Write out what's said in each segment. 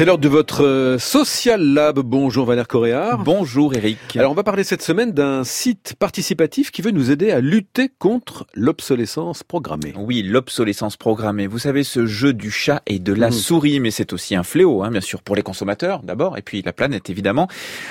C'est l'heure de votre euh, Social Lab. Bonjour Valère Coréard. Bonjour Eric. Alors on va parler cette semaine d'un site participatif qui veut nous aider à lutter contre l'obsolescence programmée. Oui, l'obsolescence programmée. Vous savez, ce jeu du chat et de la mmh. souris, mais c'est aussi un fléau, hein, bien sûr, pour les consommateurs d'abord, et puis la planète évidemment.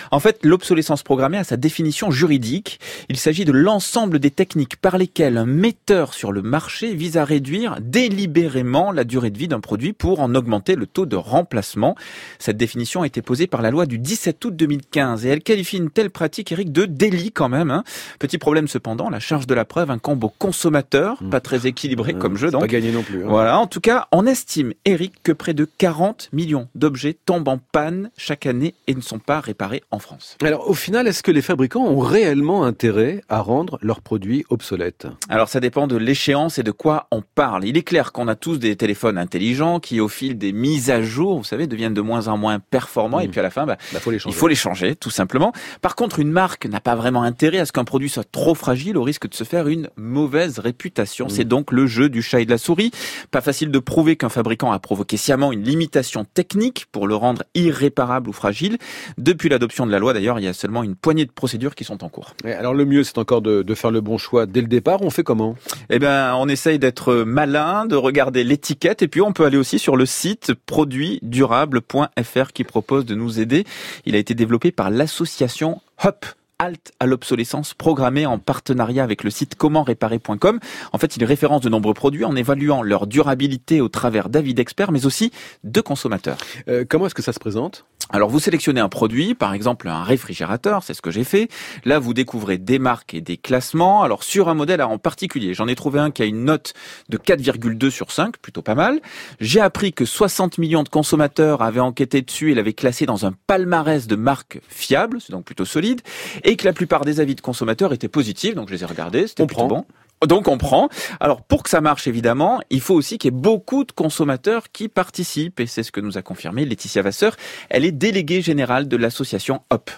En fait, l'obsolescence programmée a sa définition juridique. Il s'agit de l'ensemble des techniques par lesquelles un metteur sur le marché vise à réduire délibérément la durée de vie d'un produit pour en augmenter le taux de remplacement cette définition a été posée par la loi du 17 août 2015 et elle qualifie une telle pratique, Eric, de délit quand même. Hein. Petit problème cependant, la charge de la preuve incombe au consommateur, hmm. pas très équilibré comme jeu donc. Pas gagné non plus. Hein. Voilà, en tout cas, on estime, Eric, que près de 40 millions d'objets tombent en panne chaque année et ne sont pas réparés en France. Alors au final, est-ce que les fabricants ont réellement intérêt à rendre leurs produits obsolètes? Alors ça dépend de l'échéance et de quoi on parle. Il est clair qu'on a tous des téléphones intelligents qui, au fil des mises à jour, vous savez, deviennent de moins en moins performants et mmh. puis à la fin, bah, bah, faut les il faut les changer, tout simplement. Par contre, une marque n'a pas vraiment intérêt à ce qu'un produit soit trop fragile au risque de se faire une mauvaise réputation. Mmh. C'est donc le jeu du chat et de la souris. Pas facile de prouver qu'un fabricant a provoqué sciemment une limitation technique pour le rendre irréparable ou fragile. Depuis l'adoption de la loi, d'ailleurs, il y a seulement une poignée de procédures qui sont en cours. alors le mieux, c'est encore de, de, faire le bon choix dès le départ. On fait comment? Eh ben, on essaye d'être malin, de regarder l'étiquette et puis on peut aller aussi sur le site produit durable .fr qui propose de nous aider. Il a été développé par l'association HOP, halte à l'obsolescence programmée en partenariat avec le site commentréparer.com. En fait, il référence de nombreux produits en évaluant leur durabilité au travers d'avis d'experts, mais aussi de consommateurs. Euh, comment est-ce que ça se présente? Alors vous sélectionnez un produit, par exemple un réfrigérateur, c'est ce que j'ai fait. Là, vous découvrez des marques et des classements. Alors sur un modèle en particulier, j'en ai trouvé un qui a une note de 4,2 sur 5, plutôt pas mal. J'ai appris que 60 millions de consommateurs avaient enquêté dessus et l'avaient classé dans un palmarès de marques fiables, c'est donc plutôt solide, et que la plupart des avis de consommateurs étaient positifs, donc je les ai regardés, c'était plutôt bon. Donc on prend. Alors pour que ça marche évidemment, il faut aussi qu'il y ait beaucoup de consommateurs qui participent et c'est ce que nous a confirmé Laetitia Vasseur. Elle est déléguée générale de l'association HOP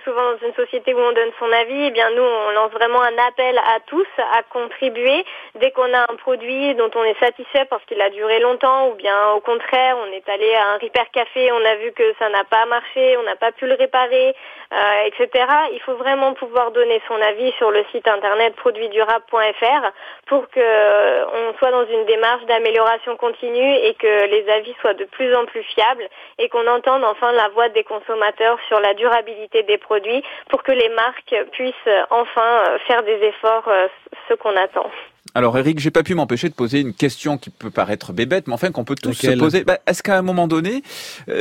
souvent dans une société où on donne son avis, eh bien nous on lance vraiment un appel à tous à contribuer dès qu'on a un produit dont on est satisfait parce qu'il a duré longtemps ou bien au contraire on est allé à un repair café, on a vu que ça n'a pas marché, on n'a pas pu le réparer, euh, etc. Il faut vraiment pouvoir donner son avis sur le site internet produitsdurable.fr pour que euh, on soit dans une démarche d'amélioration continue et que les avis soient de plus en plus fiables et qu'on entende enfin la voix des consommateurs sur la durabilité des produits pour que les marques puissent euh, enfin euh, faire des efforts, euh, ce qu'on attend. Alors Eric, j'ai pas pu m'empêcher de poser une question qui peut paraître bébête, mais enfin qu'on peut tous se poser. Bah, est-ce qu'à un moment donné,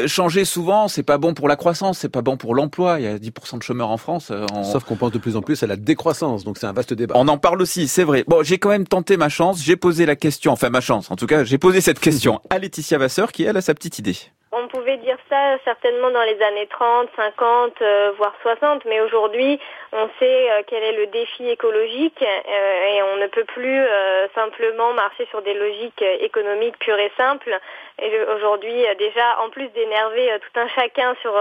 changer souvent, c'est pas bon pour la croissance, c'est pas bon pour l'emploi? Il y a 10% de chômeurs en France. Sauf qu'on pense de plus en plus à la décroissance, donc c'est un vaste débat. On en parle aussi, c'est vrai. Bon, j'ai quand même tenté ma chance, j'ai posé la question, enfin ma chance, en tout cas, j'ai posé cette question à Laetitia Vasseur, qui elle a sa petite idée. On pouvait dire ça certainement dans les années 30, 50, euh, voire 60, mais aujourd'hui, on sait euh, quel est le défi écologique euh, et on ne peut plus simplement marcher sur des logiques économiques pures et simples. Et aujourd'hui, déjà, en plus d'énerver tout un chacun sur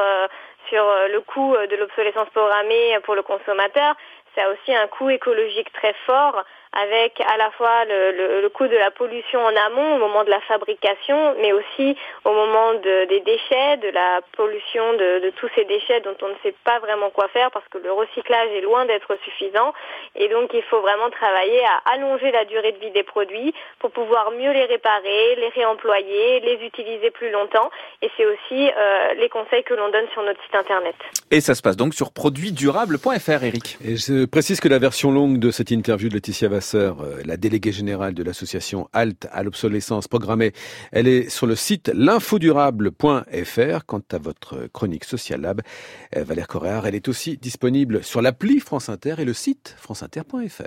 sur le coût de l'obsolescence programmée pour le consommateur, ça a aussi un coût écologique très fort avec à la fois le, le, coût de la pollution en amont au moment de la fabrication, mais aussi au moment de, des déchets, de la pollution de, de, tous ces déchets dont on ne sait pas vraiment quoi faire parce que le recyclage est loin d'être suffisant. Et donc il faut vraiment travailler à allonger la durée de vie des produits pour pouvoir mieux les réparer, les réemployer, les utiliser plus longtemps. Et c'est aussi euh, les conseils que l'on donne sur notre site internet. Et ça se passe donc sur produitsdurable.fr, Eric. Et je précise que la version longue de cette interview de Laetitia euh, la déléguée générale de l'association Halte à l'obsolescence programmée. Elle est sur le site l'infodurable.fr. Quant à votre chronique Social Lab, euh, Valère Correa, elle est aussi disponible sur l'appli France Inter et le site franceinter.fr.